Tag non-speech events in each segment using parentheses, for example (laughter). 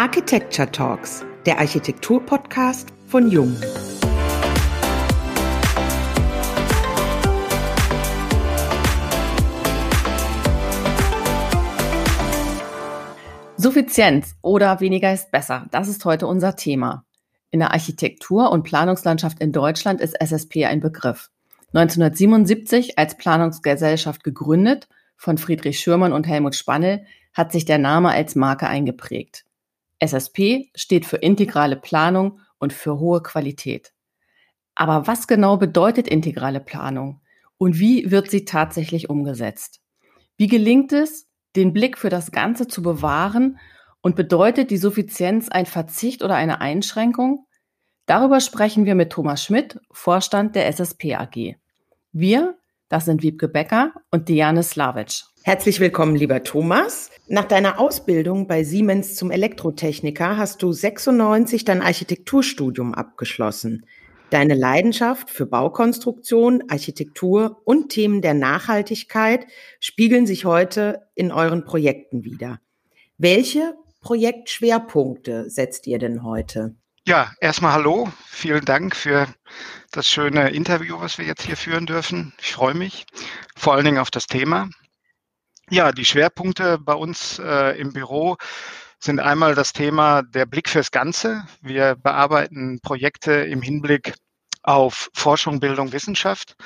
Architecture Talks, der Architektur-Podcast von Jung. Suffizienz oder weniger ist besser. Das ist heute unser Thema. In der Architektur- und Planungslandschaft in Deutschland ist SSP ein Begriff. 1977 als Planungsgesellschaft gegründet von Friedrich Schürmann und Helmut Spannel hat sich der Name als Marke eingeprägt. SSP steht für integrale Planung und für hohe Qualität. Aber was genau bedeutet integrale Planung und wie wird sie tatsächlich umgesetzt? Wie gelingt es, den Blick für das Ganze zu bewahren und bedeutet die Suffizienz ein Verzicht oder eine Einschränkung? Darüber sprechen wir mit Thomas Schmidt, Vorstand der SSP AG. Wir, das sind Wiebke Becker und Diane Slavic. Herzlich willkommen, lieber Thomas. Nach deiner Ausbildung bei Siemens zum Elektrotechniker hast du 96 dein Architekturstudium abgeschlossen. Deine Leidenschaft für Baukonstruktion, Architektur und Themen der Nachhaltigkeit spiegeln sich heute in euren Projekten wieder. Welche Projektschwerpunkte setzt ihr denn heute? Ja, erstmal hallo. Vielen Dank für das schöne Interview, was wir jetzt hier führen dürfen. Ich freue mich vor allen Dingen auf das Thema. Ja, die Schwerpunkte bei uns äh, im Büro sind einmal das Thema der Blick fürs Ganze. Wir bearbeiten Projekte im Hinblick auf Forschung, Bildung, Wissenschaft.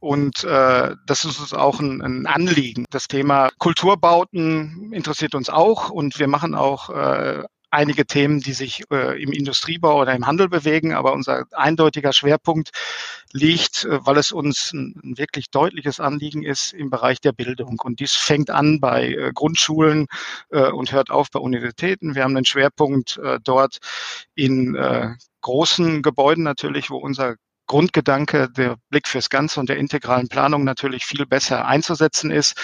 Und äh, das ist uns auch ein, ein Anliegen. Das Thema Kulturbauten interessiert uns auch und wir machen auch äh, einige Themen, die sich äh, im Industriebau oder im Handel bewegen, aber unser eindeutiger Schwerpunkt liegt, äh, weil es uns ein, ein, wirklich deutliches Anliegen ist im Bereich der Bildung. Und dies fängt an bei äh, Grundschulen äh, und hört auf bei Universitäten. Wir haben einen Schwerpunkt äh, dort in äh, großen Gebäuden natürlich, wo unser Grundgedanke, der Blick fürs Ganze und der integralen Planung natürlich viel besser einzusetzen ist,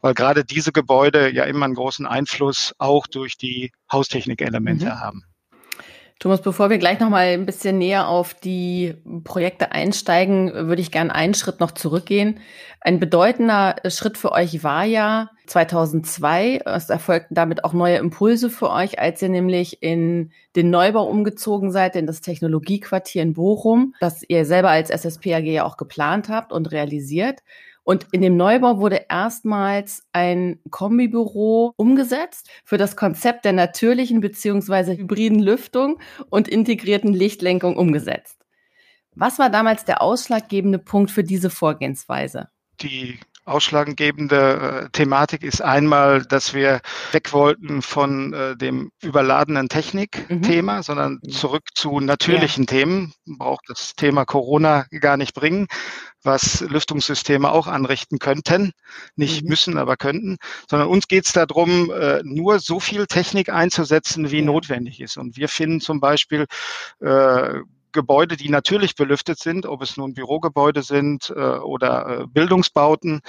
weil gerade diese Gebäude ja immer einen großen Einfluss auch durch die Haustechnikelemente mhm. haben. Thomas, bevor wir gleich noch mal ein bisschen näher auf die Projekte einsteigen, würde ich gerne einen Schritt noch zurückgehen. Ein bedeutender Schritt für euch war ja 2002. Es erfolgten damit auch neue Impulse für euch, als ihr nämlich in den Neubau umgezogen seid, in das Technologiequartier in Bochum, das ihr selber als SSP AG ja auch geplant habt und realisiert. Und in dem Neubau wurde erstmals ein Kombibüro umgesetzt für das Konzept der natürlichen beziehungsweise hybriden Lüftung und integrierten Lichtlenkung umgesetzt. Was war damals der ausschlaggebende Punkt für diese Vorgehensweise? Die ausschlaggebende äh, Thematik ist einmal, dass wir weg wollten von äh, dem überladenen Technik-Thema, mhm. sondern zurück zu natürlichen ja. Themen. Man braucht das Thema Corona gar nicht bringen, was Lüftungssysteme auch anrichten könnten. Nicht mhm. müssen, aber könnten. Sondern uns geht es darum, äh, nur so viel Technik einzusetzen, wie ja. notwendig ist. Und wir finden zum Beispiel äh, Gebäude, die natürlich belüftet sind, ob es nun Bürogebäude sind äh, oder äh, Bildungsbauten,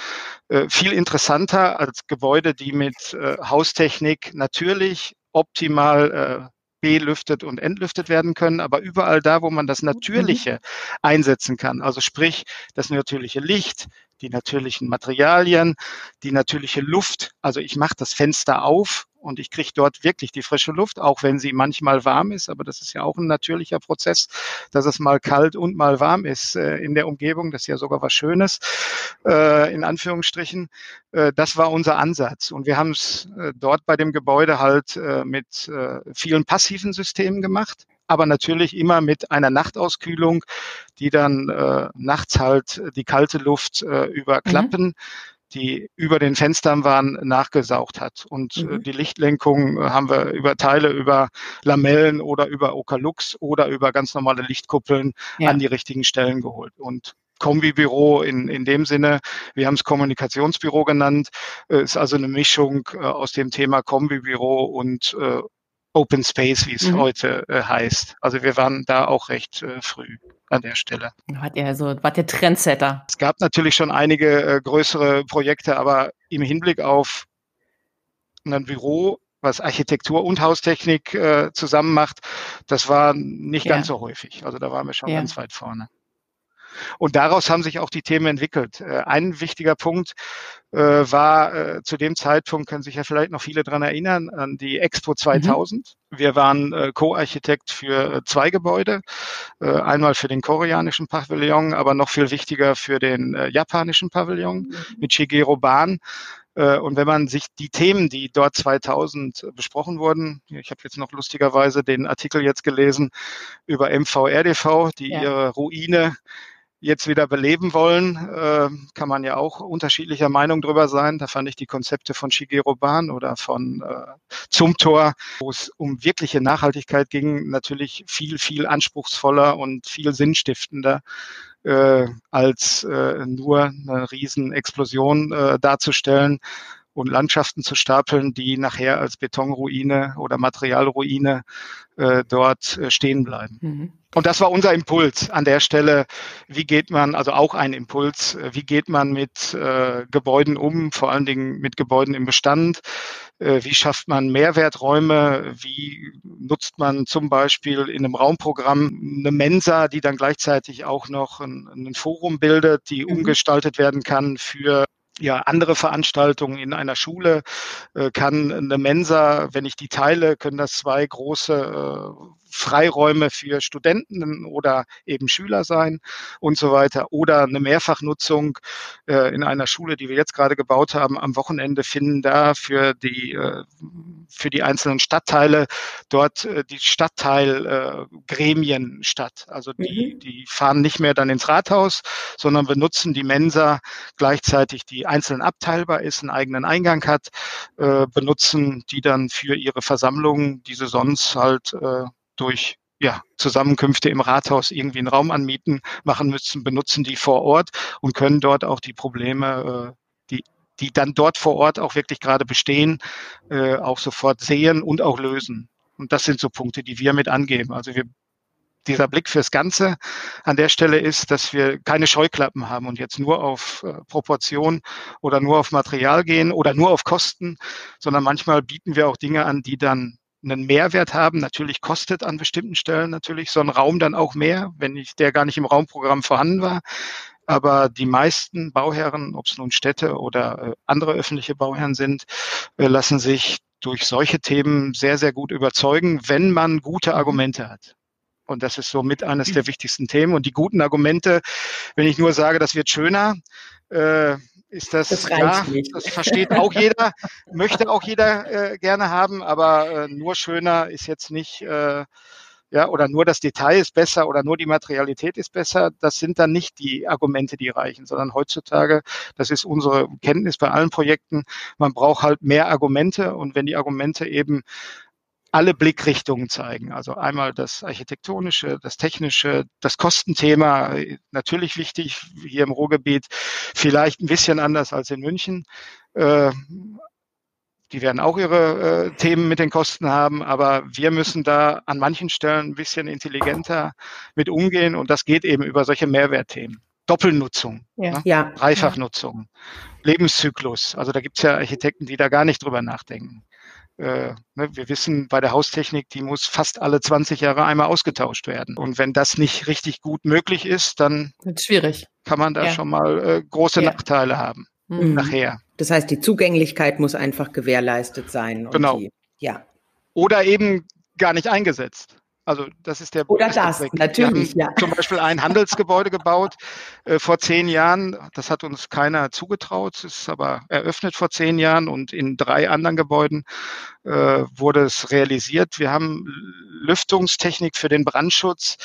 äh, viel interessanter als Gebäude, die mit äh, Haustechnik natürlich optimal äh, belüftet und entlüftet werden können, aber überall da, wo man das mhm. Natürliche einsetzen kann, also sprich das natürliche Licht, die natürlichen Materialien, die natürliche Luft. Also ich mache das Fenster auf und ich kriege dort wirklich die frische Luft, auch wenn sie manchmal warm ist. Aber das ist ja auch ein natürlicher Prozess, dass es mal kalt und mal warm ist äh, in der Umgebung. Das ist ja sogar was Schönes, äh, in Anführungsstrichen. Äh, das war unser Ansatz. Und wir haben es äh, dort bei dem Gebäude halt äh, mit äh, vielen passiven Systemen gemacht aber natürlich immer mit einer Nachtauskühlung, die dann äh, nachts halt die kalte Luft äh, über mhm. Klappen, mhm. Die über den Fenstern waren, nachgesaugt hat. Und äh, mhm. die Lichtlenkung äh, haben wir über Teile, über Lamellen oder über Okalux oder über ganz normale Lichtkuppeln ja. an die richtigen Stellen geholt. Und Kombibüro in, in dem Sinne. Wir haben es Kommunikationsbüro genannt. Äh, ist also eine Mischung aus dem Thema Kombibüro und Open Space, wie es mhm. heute äh, heißt. Also wir waren da auch recht äh, früh an der Stelle. Wart ihr so, wart ihr Trendsetter? Es gab natürlich schon einige äh, größere Projekte, aber im Hinblick auf ein Büro, was Architektur und Haustechnik äh, zusammen macht, das war nicht ja. ganz so häufig. Also da waren wir schon ja. ganz weit vorne. Und daraus haben sich auch die Themen entwickelt. Äh, ein wichtiger Punkt äh, war äh, zu dem Zeitpunkt, können sich ja vielleicht noch viele dran erinnern, an die Expo 2000. Mhm. Wir waren Co-Architekt für zwei Gebäude. Einmal für den koreanischen Pavillon, aber noch viel wichtiger für den japanischen Pavillon mhm. mit Shigeru Ban. Und wenn man sich die Themen, die dort 2000 besprochen wurden, ich habe jetzt noch lustigerweise den Artikel jetzt gelesen über MVRDV, die ja. ihre Ruine jetzt wieder beleben wollen, äh, kann man ja auch unterschiedlicher Meinung drüber sein. Da fand ich die Konzepte von Shigeru Ban oder von äh, Zumtor, wo es um wirkliche Nachhaltigkeit ging, natürlich viel, viel anspruchsvoller und viel sinnstiftender äh, als äh, nur eine Riesenexplosion äh, darzustellen und Landschaften zu stapeln, die nachher als Betonruine oder Materialruine äh, dort äh, stehen bleiben. Mhm. Und das war unser Impuls an der Stelle. Wie geht man, also auch ein Impuls, äh, wie geht man mit äh, Gebäuden um, vor allen Dingen mit Gebäuden im Bestand? Äh, wie schafft man Mehrwerträume? Wie nutzt man zum Beispiel in einem Raumprogramm eine Mensa, die dann gleichzeitig auch noch ein, ein Forum bildet, die mhm. umgestaltet werden kann für ja, andere Veranstaltungen in einer Schule äh, kann eine Mensa, wenn ich die teile, können das zwei große äh, Freiräume für Studenten oder eben Schüler sein und so weiter. Oder eine Mehrfachnutzung äh, in einer Schule, die wir jetzt gerade gebaut haben, am Wochenende finden da für die, äh, für die einzelnen Stadtteile dort äh, die Stadtteilgremien statt. Also die, mhm. die fahren nicht mehr dann ins Rathaus, sondern wir nutzen die Mensa gleichzeitig, die einzeln abteilbar ist, einen eigenen Eingang hat, äh, benutzen die dann für ihre Versammlungen, diese sonst halt äh, durch ja, Zusammenkünfte im Rathaus irgendwie einen Raum anmieten, machen müssen, benutzen die vor Ort und können dort auch die Probleme, äh, die, die dann dort vor Ort auch wirklich gerade bestehen, äh, auch sofort sehen und auch lösen. Und das sind so Punkte, die wir mit angeben. Also wir dieser Blick fürs Ganze an der Stelle ist, dass wir keine Scheuklappen haben und jetzt nur auf äh, Proportion oder nur auf Material gehen oder nur auf Kosten, sondern manchmal bieten wir auch Dinge an, die dann einen Mehrwert haben. Natürlich kostet an bestimmten Stellen natürlich so ein Raum dann auch mehr, wenn ich, der gar nicht im Raumprogramm vorhanden war. Aber die meisten Bauherren, ob es nun Städte oder äh, andere öffentliche Bauherren sind, äh, lassen sich durch solche Themen sehr, sehr gut überzeugen, wenn man gute mhm. Argumente hat. Und das ist so mit eines der wichtigsten Themen. Und die guten Argumente, wenn ich nur sage, das wird schöner, äh, ist das, das ja, nicht. das versteht auch jeder, möchte auch jeder äh, gerne haben, aber äh, nur schöner ist jetzt nicht, äh, ja, oder nur das Detail ist besser oder nur die Materialität ist besser. Das sind dann nicht die Argumente, die reichen, sondern heutzutage, das ist unsere Kenntnis bei allen Projekten, man braucht halt mehr Argumente und wenn die Argumente eben alle Blickrichtungen zeigen. Also einmal das architektonische, das technische, das Kostenthema, natürlich wichtig hier im Ruhrgebiet, vielleicht ein bisschen anders als in München. Äh, die werden auch ihre äh, Themen mit den Kosten haben, aber wir müssen da an manchen Stellen ein bisschen intelligenter mit umgehen und das geht eben über solche Mehrwertthemen. Doppelnutzung, ja. Ne? ja. Dreifachnutzung, Lebenszyklus. Also da gibt es ja Architekten, die da gar nicht drüber nachdenken. Äh, ne, wir wissen, bei der Haustechnik, die muss fast alle 20 Jahre einmal ausgetauscht werden. Und wenn das nicht richtig gut möglich ist, dann schwierig. kann man da ja. schon mal äh, große ja. Nachteile haben mhm. nachher. Das heißt, die Zugänglichkeit muss einfach gewährleistet sein. Genau. Die, ja. Oder eben gar nicht eingesetzt. Also das ist der Oder das, Zweck. natürlich, ja. Zum Beispiel ein Handelsgebäude gebaut äh, vor zehn Jahren. Das hat uns keiner zugetraut, es ist aber eröffnet vor zehn Jahren und in drei anderen Gebäuden äh, wurde es realisiert. Wir haben Lüftungstechnik für den Brandschutz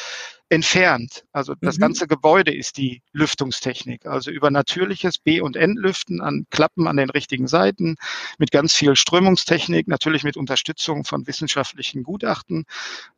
entfernt. Also das mhm. ganze Gebäude ist die Lüftungstechnik. Also über natürliches B- und Entlüften an Klappen an den richtigen Seiten, mit ganz viel Strömungstechnik, natürlich mit Unterstützung von wissenschaftlichen Gutachten,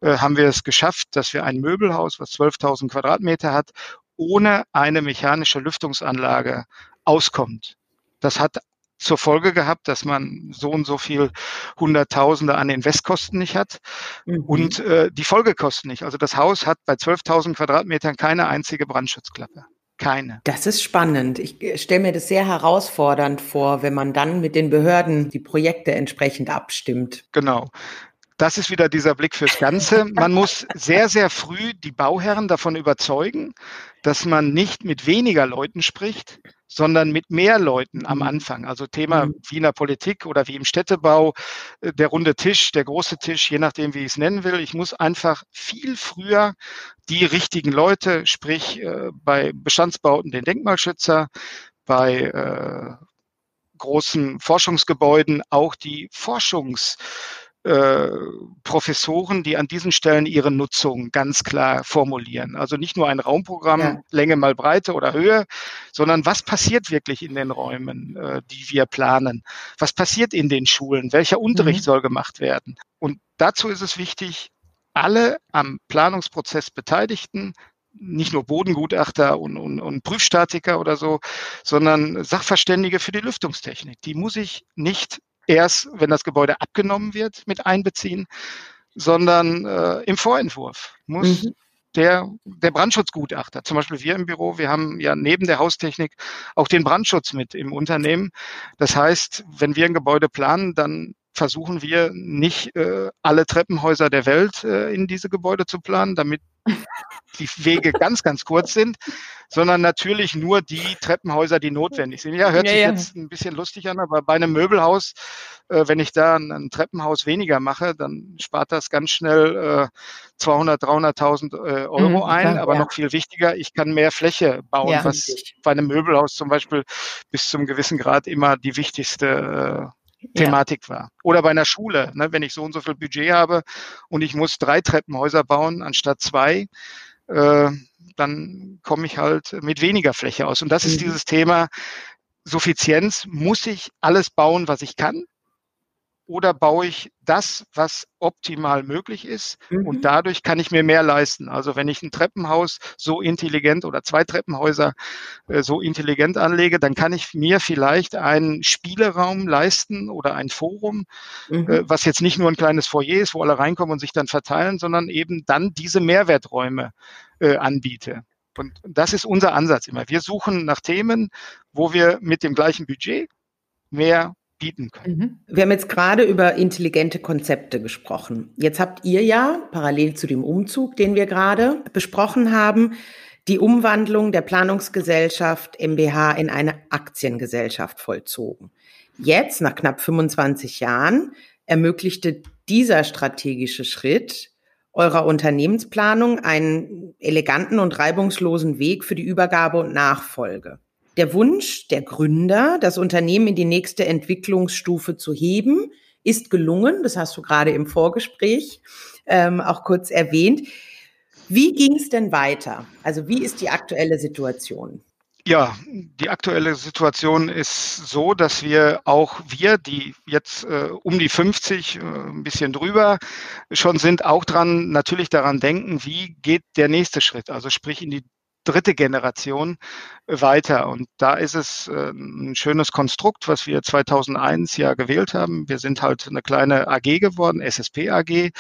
äh, haben wir es geschafft, dass wir ein Möbelhaus, was 12.000 Quadratmeter hat, ohne eine mechanische Lüftungsanlage auskommt. Das hat zur Folge gehabt, dass man so und so viel Hunderttausende an Investkosten nicht hat mhm. und äh, die Folgekosten nicht. Also das Haus hat bei 12.000 Quadratmetern keine einzige Brandschutzklappe. Keine. Das ist spannend. Ich äh, stelle mir das sehr herausfordernd vor, wenn man dann mit den Behörden die Projekte entsprechend abstimmt. Genau. Das ist wieder dieser Blick fürs Ganze. Man muss sehr, sehr früh die Bauherren davon überzeugen, dass man nicht mit weniger Leuten spricht, sondern mit mehr Leuten am mhm. Anfang. Also Thema mhm. Wiener Politik oder wie im Städtebau, äh, der runde Tisch, der große Tisch, je nachdem, wie ich es nennen will. Ich muss einfach viel früher die richtigen Leute, sprich äh, bei Bestandsbauten den Denkmalschützer, bei äh, großen Forschungsgebäuden auch die Forschungs äh, Professoren, die an diesen Stellen ihre Nutzung ganz klar formulieren. Also nicht nur ein Raumprogramm, ja. Länge mal Breite oder Höhe, sondern was passiert wirklich in den Räumen, äh, die wir planen? Was passiert in den Schulen? Welcher Unterricht mhm. soll gemacht werden? Und dazu ist es wichtig, alle am Planungsprozess Beteiligten nicht nur Bodengutachter und, und, und Prüfstatiker oder so, sondern Sachverständige für die Lüftungstechnik. Die muss ich nicht erst, wenn das Gebäude abgenommen wird, mit einbeziehen, sondern äh, im Vorentwurf muss mhm. der, der Brandschutzgutachter, zum Beispiel wir im Büro, wir haben ja neben der Haustechnik auch den Brandschutz mit im Unternehmen. Das heißt, wenn wir ein Gebäude planen, dann versuchen wir nicht äh, alle Treppenhäuser der Welt äh, in diese Gebäude zu planen, damit die Wege (laughs) ganz, ganz kurz sind, sondern natürlich nur die Treppenhäuser, die notwendig sind. Ja, hört ja, sich ja. jetzt ein bisschen lustig an, aber bei einem Möbelhaus, äh, wenn ich da ein, ein, Treppenhaus weniger mache, dann spart das ganz schnell äh, 200, 300.000 äh, Euro mhm, ein. Klar, aber ja. noch viel wichtiger, ich kann mehr Fläche bauen, was bei einem Möbelhaus zum Beispiel bis zum gewissen Grad immer die wichtigste äh, Thematik ja. war. Oder bei einer Schule, ne, wenn ich so und so viel Budget habe und ich muss drei Treppenhäuser bauen anstatt zwei, äh, dann komme ich halt mit weniger Fläche aus. Und das mhm. ist dieses Thema Suffizienz. Muss ich alles bauen, was ich kann? Oder baue ich das, was optimal möglich ist mhm. und dadurch kann ich mir mehr leisten. Also wenn ich ein Treppenhaus so intelligent oder zwei Treppenhäuser äh, so intelligent anlege, dann kann ich mir vielleicht einen Spieleraum leisten oder ein Forum, mhm. äh, was jetzt nicht nur ein kleines Foyer ist, wo alle reinkommen und sich dann verteilen, sondern eben dann diese Mehrwerträume äh, anbiete. Und das ist unser Ansatz immer. Wir suchen nach Themen, wo wir mit dem gleichen Budget mehr bieten können. Mhm. Wir haben jetzt gerade über intelligente Konzepte gesprochen. Jetzt habt ihr ja parallel zu dem Umzug, den wir gerade besprochen haben, die Umwandlung der Planungsgesellschaft MBH in eine Aktiengesellschaft vollzogen. Jetzt, nach knapp 25 Jahren, ermöglichte dieser strategische Schritt eurer Unternehmensplanung einen eleganten und reibungslosen Weg für die Übergabe und Nachfolge. Der Wunsch der Gründer, das Unternehmen in die nächste Entwicklungsstufe zu heben, ist gelungen. Das hast du gerade im Vorgespräch ähm, auch kurz erwähnt. Wie ging es denn weiter? Also wie ist die aktuelle Situation? Ja, die aktuelle Situation ist so, dass wir auch wir, die jetzt äh, um die 50, äh, ein bisschen drüber schon sind, auch dran natürlich daran denken, wie geht der nächste Schritt, also sprich in die dritte Generation weiter. Und da ist es äh, ein schönes Konstrukt, was wir 2001 ja gewählt haben. Wir sind halt eine kleine AG geworden, SSP AG.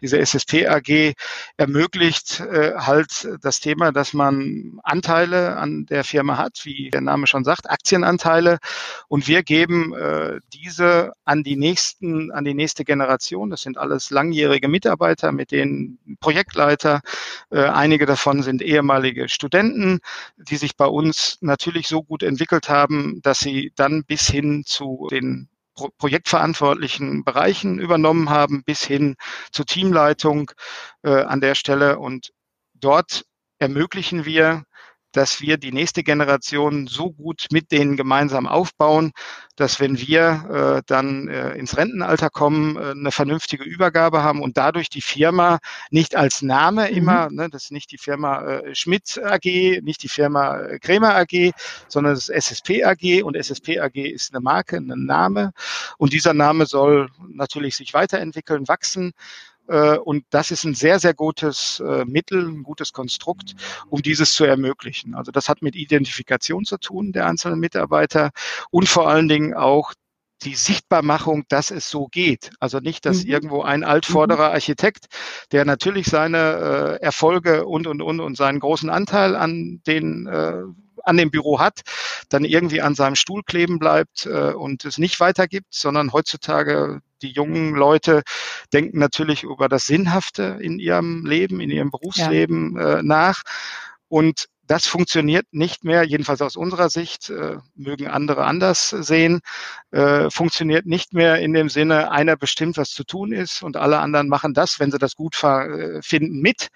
Diese SSP AG ermöglicht äh, halt das Thema, dass man Anteile an der Firma hat, wie der Name schon sagt, Aktienanteile. Und wir geben äh, diese an die nächsten, an die nächste Generation. Das sind alles langjährige Mitarbeiter, mit denen Projektleiter. Einige davon sind ehemalige Studenten, die sich bei uns uns natürlich so gut entwickelt haben, dass sie dann bis hin zu den projektverantwortlichen Bereichen übernommen haben, bis hin zur Teamleitung äh, an der Stelle. Und dort ermöglichen wir dass wir die nächste Generation so gut mit denen gemeinsam aufbauen, dass wenn wir äh, dann äh, ins Rentenalter kommen, äh, eine vernünftige Übergabe haben und dadurch die Firma nicht als Name mhm. immer, ne, das ist nicht die Firma äh, Schmidt AG, nicht die Firma äh, Krämer AG, sondern das SSP AG und SSP AG ist eine Marke, ein Name und dieser Name soll natürlich sich weiterentwickeln, wachsen und das ist ein sehr, sehr gutes äh, Mittel, ein gutes Konstrukt, um dieses zu ermöglichen. Also das hat mit Identifikation zu tun der einzelnen Mitarbeiter und vor allen Dingen auch die Sichtbarmachung, dass es so geht. Also nicht, dass mhm. irgendwo ein altvorderer mhm. Architekt, der natürlich seine äh, Erfolge und und und und seinen großen Anteil an den äh, an dem Büro hat, dann irgendwie an seinem Stuhl kleben bleibt äh, und es nicht weitergibt, sondern heutzutage die jungen Leute denken natürlich über das Sinnhafte in ihrem Leben, in ihrem Berufsleben ja. äh, nach. Und das funktioniert nicht mehr, jedenfalls aus unserer Sicht, äh, mögen andere anders sehen, äh, funktioniert nicht mehr in dem Sinne, einer bestimmt, was zu tun ist und alle anderen machen das, wenn sie das gut äh, finden, mit,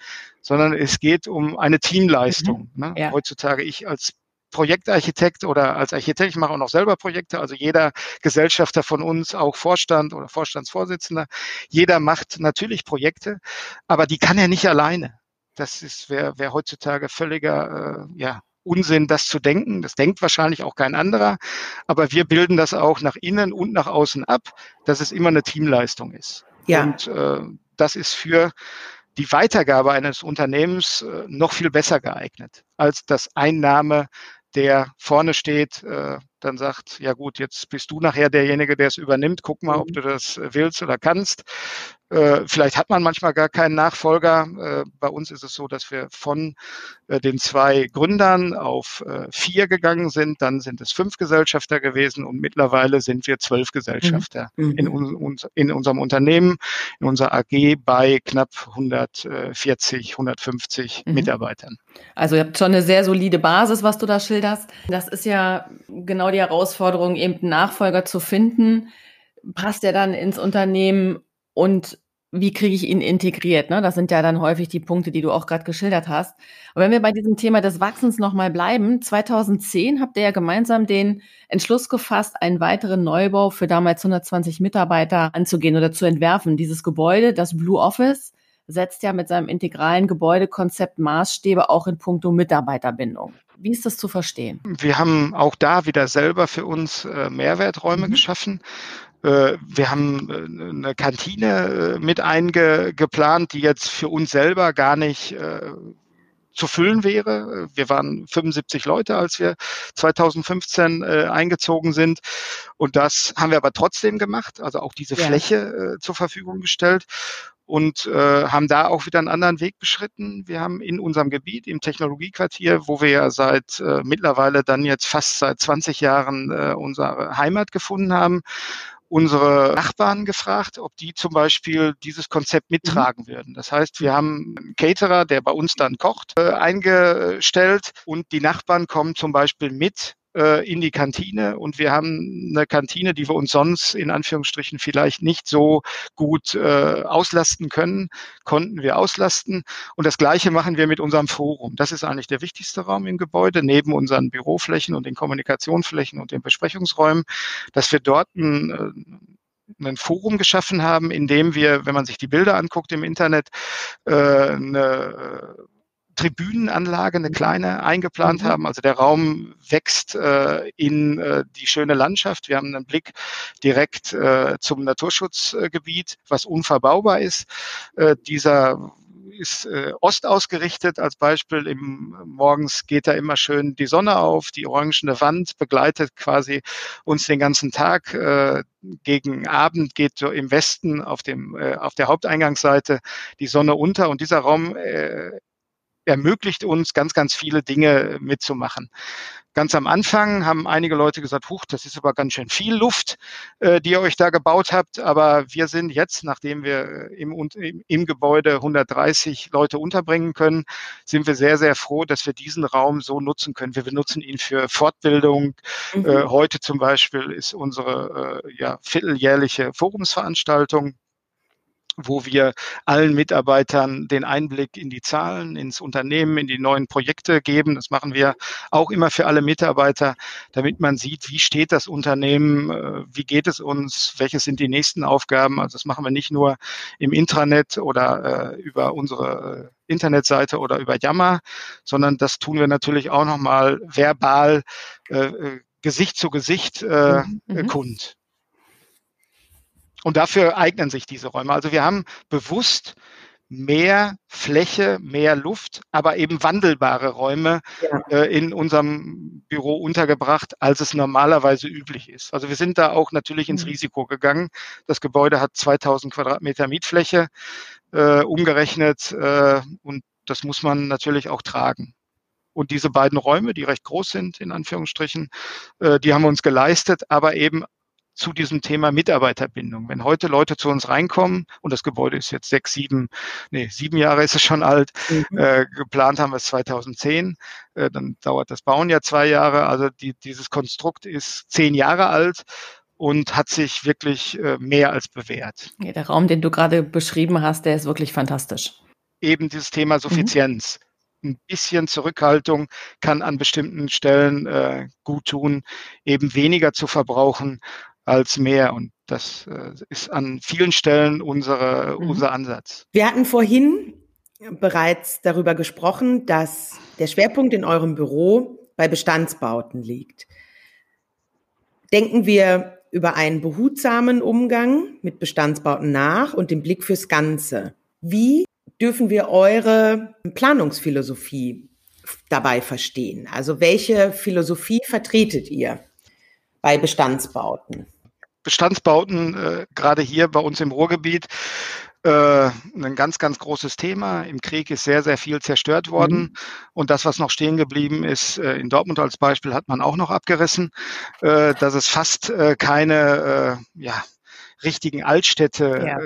sondern es geht um eine Teamleistung. Mhm. Ne? Ja. Heutzutage ich als Projektarchitekt oder als Architekt, ich mache auch noch selber Projekte, also jeder Gesellschafter von uns, auch Vorstand oder Vorstandsvorsitzender, jeder macht natürlich Projekte, aber die kann er nicht alleine. Das ist wäre wär heutzutage völliger äh, ja, Unsinn, das zu denken. Das denkt wahrscheinlich auch kein anderer. Aber wir bilden das auch nach innen und nach außen ab, dass es immer eine Teamleistung ist. Ja. Und äh, das ist für die Weitergabe eines Unternehmens äh, noch viel besser geeignet als das Einnahme der vorne steht, äh, dann sagt, ja gut, jetzt bist du nachher derjenige, der es übernimmt, guck mal, ob mhm. du das willst oder kannst. Äh, vielleicht hat man manchmal gar keinen Nachfolger. Äh, bei uns ist es so, dass wir von äh, den zwei Gründern auf äh, vier gegangen sind. Dann sind es fünf Gesellschafter gewesen und mittlerweile sind wir zwölf Gesellschafter mhm. in, un in, unserem Unternehmen, in unserer AG bei knapp 140, 150 mhm. Mitarbeitern. Also ihr habt schon eine sehr solide Basis, was du da schilderst. Das ist ja genau die Herausforderung, eben einen Nachfolger zu finden. Passt der dann ins Unternehmen und wie kriege ich ihn integriert? Ne? Das sind ja dann häufig die Punkte, die du auch gerade geschildert hast. Aber wenn wir bei diesem Thema des Wachsens nochmal bleiben, 2010 habt ihr ja gemeinsam den Entschluss gefasst, einen weiteren Neubau für damals 120 Mitarbeiter anzugehen oder zu entwerfen. Dieses Gebäude, das Blue Office, setzt ja mit seinem integralen Gebäudekonzept Maßstäbe auch in puncto Mitarbeiterbindung. Wie ist das zu verstehen? Wir haben auch da wieder selber für uns äh, Mehrwerträume mhm. geschaffen. Äh, wir haben äh, eine Kantine äh, mit eingeplant, die jetzt für uns selber gar nicht zu füllen wäre. Wir waren 75 Leute, als wir 2015 eingezogen sind. Und das haben wir aber trotzdem gemacht, also auch diese ja. Fläche zur Verfügung gestellt und äh, haben da auch wieder einen anderen Weg beschritten. Wir haben in unserem Gebiet, im Technologiequartier, wo wir ja seit äh, mittlerweile dann jetzt fast seit 20 Jahren äh, unsere Heimat gefunden haben, unsere Nachbarn gefragt, ob die zum Beispiel dieses Konzept mittragen mhm. würden. Das heißt, wir haben einen Caterer, der bei uns dann kocht, äh, eingestellt und die Nachbarn kommen zum Beispiel mit äh, in die Kantine und wir haben eine Kantine, die wir uns sonst in Anführungsstrichen vielleicht nicht so gut äh, auslasten können, konnten wir auslasten. Und das Gleiche machen wir mit unserem Forum. Das ist eigentlich der wichtigste Raum im Gebäude, neben unseren Büroflächen und den Kommunikationsflächen und den Besprechungsräumen, dass wir dort ein, äh, ein Forum geschaffen haben, in dem wir, wenn man sich die Bilder anguckt im Internet, äh, eine Tribünenanlage, eine kleine, eingeplant mhm. haben. Also der Raum wächst äh, in äh, die schöne Landschaft. Wir haben einen Blick direkt äh, zum Naturschutzgebiet, was unverbaubar ist. Äh, dieser ist äh, Ost ausgerichtet als Beispiel. Im, morgens geht da immer schön die Sonne auf, die orangene Wand begleitet quasi uns den ganzen Tag. Äh, gegen Abend geht so im Westen auf dem äh, auf der Haupteingangsseite die Sonne unter und dieser Raum äh, ermöglicht uns ganz, ganz viele Dinge mitzumachen. Ganz am Anfang haben einige Leute gesagt, huch, das ist aber ganz schön viel Luft, äh, die ihr euch da gebaut habt. Aber wir sind jetzt, nachdem wir im, im, im Gebäude 130 Leute unterbringen können, sind wir sehr, sehr froh, dass wir diesen Raum so nutzen können. Wir benutzen ihn für Fortbildung. Mhm. Äh, heute zum Beispiel ist unsere äh, ja, vierteljährliche Forumsveranstaltung wo wir allen Mitarbeitern den Einblick in die Zahlen, ins Unternehmen, in die neuen Projekte geben. Das machen wir auch immer für alle Mitarbeiter, damit man sieht, wie steht das Unternehmen, äh, wie geht es uns, welche sind die nächsten Aufgaben. Also das machen wir nicht nur im Intranet oder äh, über unsere äh, Internetseite oder über Yammer, sondern das tun wir natürlich auch nochmal verbal äh, Gesicht zu Gesicht äh, mhm. mhm. kund. Und dafür eignen sich diese Räume. Also wir haben bewusst mehr Fläche, mehr Luft, aber eben wandelbare Räume ja. äh, in unserem Büro untergebracht, als es normalerweise üblich ist. Also wir sind da auch natürlich ins mhm. Risiko gegangen. Das Gebäude hat 2000 Quadratmeter Mietfläche äh, umgerechnet äh, und das muss man natürlich auch tragen. Und diese beiden Räume, die recht groß sind, in Anführungsstrichen, äh, die haben wir uns geleistet, aber eben zu diesem Thema Mitarbeiterbindung. Wenn heute Leute zu uns reinkommen und das Gebäude ist jetzt sechs, sieben, nee, sieben Jahre ist es schon alt, mhm. äh, geplant haben wir es 2010, äh, dann dauert das Bauen ja zwei Jahre, also die, dieses Konstrukt ist zehn Jahre alt und hat sich wirklich äh, mehr als bewährt. Ja, der Raum, den du gerade beschrieben hast, der ist wirklich fantastisch. Eben dieses Thema mhm. Suffizienz. Mhm ein bisschen Zurückhaltung kann an bestimmten Stellen äh, gut tun, eben weniger zu verbrauchen als mehr. Und das äh, ist an vielen Stellen unsere, mhm. unser Ansatz. Wir hatten vorhin bereits darüber gesprochen, dass der Schwerpunkt in eurem Büro bei Bestandsbauten liegt. Denken wir über einen behutsamen Umgang mit Bestandsbauten nach und den Blick fürs Ganze. Wie dürfen wir eure Planungsphilosophie dabei verstehen? Also welche Philosophie vertretet ihr bei Bestandsbauten? Bestandsbauten, äh, gerade hier bei uns im Ruhrgebiet, äh, ein ganz, ganz großes Thema. Im Krieg ist sehr, sehr viel zerstört worden. Mhm. Und das, was noch stehen geblieben ist, äh, in Dortmund als Beispiel, hat man auch noch abgerissen, äh, dass es fast äh, keine äh, ja, richtigen Altstädte ja.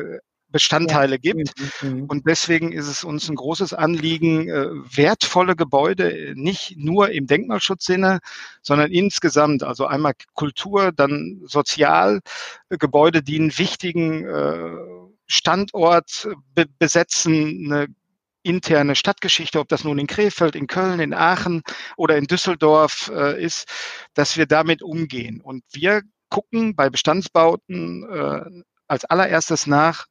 Bestandteile ja. gibt. Mhm, mhm. Und deswegen ist es uns ein großes Anliegen, äh, wertvolle Gebäude nicht nur im Denkmalschutzsinne, sondern insgesamt, also einmal Kultur, dann sozial, äh, Gebäude, die einen wichtigen äh, Standort be besetzen, eine interne Stadtgeschichte, ob das nun in Krefeld, in Köln, in Aachen oder in Düsseldorf äh, ist, dass wir damit umgehen. Und wir gucken bei Bestandsbauten äh, als allererstes nach,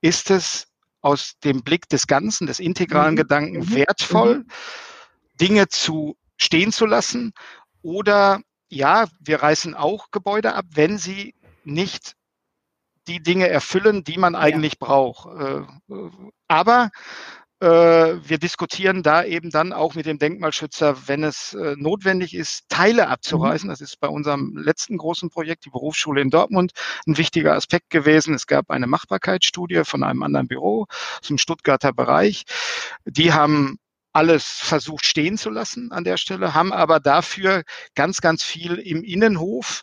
ist es aus dem Blick des Ganzen, des integralen mhm. Gedanken mhm. wertvoll, mhm. Dinge zu stehen zu lassen oder ja, wir reißen auch Gebäude ab, wenn sie nicht die Dinge erfüllen, die man eigentlich ja. braucht. Äh, aber äh, wir diskutieren da eben dann auch mit dem Denkmalschützer, wenn es äh, notwendig ist, Teile abzureißen. Mhm. Das ist bei unserem letzten großen Projekt, die Berufsschule in Dortmund, ein wichtiger Aspekt gewesen. Es gab eine Machbarkeitsstudie von einem anderen Büro aus dem Stuttgarter Bereich. Die haben alles versucht stehen zu lassen an der Stelle, haben aber dafür ganz, ganz viel im Innenhof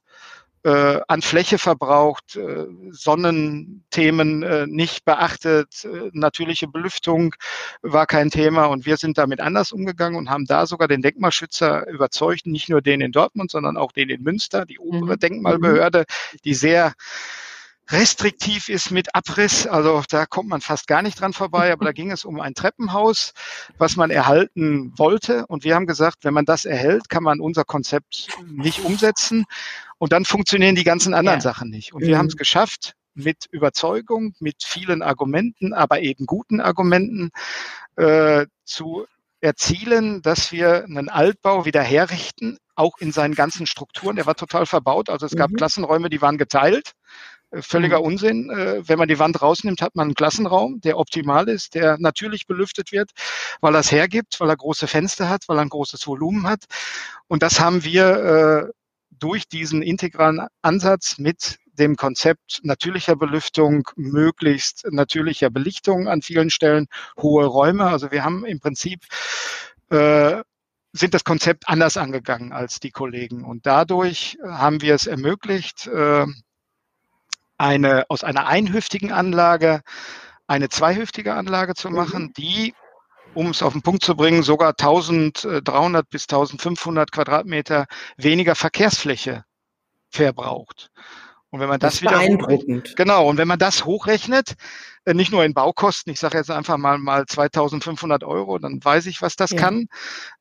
äh, an Fläche verbraucht, äh, Sonnenthemen äh, nicht beachtet, äh, natürliche Belüftung war kein Thema und wir sind damit anders umgegangen und haben da sogar den Denkmalschützer überzeugt, nicht nur den in Dortmund, sondern auch den in Münster, die obere mhm. Denkmalbehörde, die sehr restriktiv ist mit Abriss. Also da kommt man fast gar nicht dran vorbei, aber da ging es um ein Treppenhaus, was man erhalten wollte. Und wir haben gesagt, wenn man das erhält, kann man unser Konzept nicht umsetzen. Und dann funktionieren die ganzen anderen ja. Sachen nicht. Und wir mhm. haben es geschafft, mit Überzeugung, mit vielen Argumenten, aber eben guten Argumenten äh, zu erzielen, dass wir einen Altbau wieder herrichten, auch in seinen ganzen Strukturen. Der war total verbaut. Also es gab mhm. Klassenräume, die waren geteilt. Äh, völliger mhm. Unsinn. Äh, wenn man die Wand rausnimmt, hat man einen Klassenraum, der optimal ist, der natürlich belüftet wird, weil er es hergibt, weil er große Fenster hat, weil er ein großes Volumen hat. Und das haben wir äh, durch diesen integralen Ansatz mit dem Konzept natürlicher Belüftung, möglichst natürlicher Belichtung an vielen Stellen, hohe Räume. Also wir haben im Prinzip äh, sind das Konzept anders angegangen als die Kollegen. Und dadurch haben wir es ermöglicht, äh, eine, aus einer einhüftigen Anlage eine zweihüftige Anlage zu machen, mhm. die, um es auf den Punkt zu bringen, sogar 1300 bis 1500 Quadratmeter weniger Verkehrsfläche verbraucht. Und wenn man das, das wieder beeindruckend. genau und wenn man das hochrechnet, äh, nicht nur in Baukosten, ich sage jetzt einfach mal mal 2.500 Euro, dann weiß ich, was das ja. kann.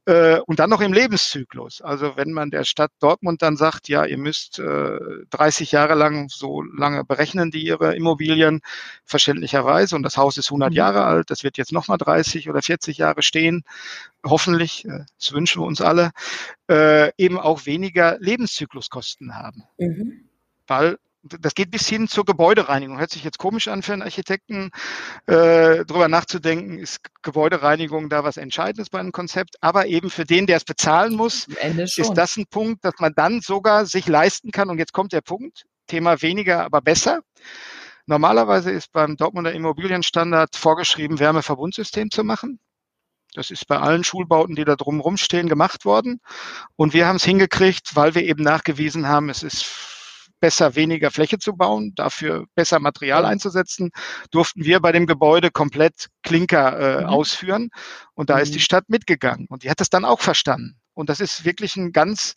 Äh, und dann noch im Lebenszyklus. Also wenn man der Stadt Dortmund dann sagt, ja, ihr müsst 30 äh, Jahre lang, so lange berechnen die ihre Immobilien, verständlicherweise, und das Haus ist 100 mhm. Jahre alt, das wird jetzt nochmal 30 oder 40 Jahre stehen, hoffentlich, das wünschen wir uns alle, eben auch weniger Lebenszykluskosten haben. Mhm weil das geht bis hin zur Gebäudereinigung. Hört sich jetzt komisch an für einen Architekten, äh, darüber nachzudenken, ist Gebäudereinigung da was Entscheidendes bei einem Konzept. Aber eben für den, der es bezahlen muss, ist das ein Punkt, dass man dann sogar sich leisten kann. Und jetzt kommt der Punkt, Thema weniger, aber besser. Normalerweise ist beim Dortmunder Immobilienstandard vorgeschrieben, Wärmeverbundsystem zu machen. Das ist bei allen Schulbauten, die da drumherum stehen, gemacht worden. Und wir haben es hingekriegt, weil wir eben nachgewiesen haben, es ist besser weniger Fläche zu bauen, dafür besser Material einzusetzen, durften wir bei dem Gebäude komplett Klinker äh, mhm. ausführen. Und da mhm. ist die Stadt mitgegangen. Und die hat es dann auch verstanden. Und das ist wirklich ein ganz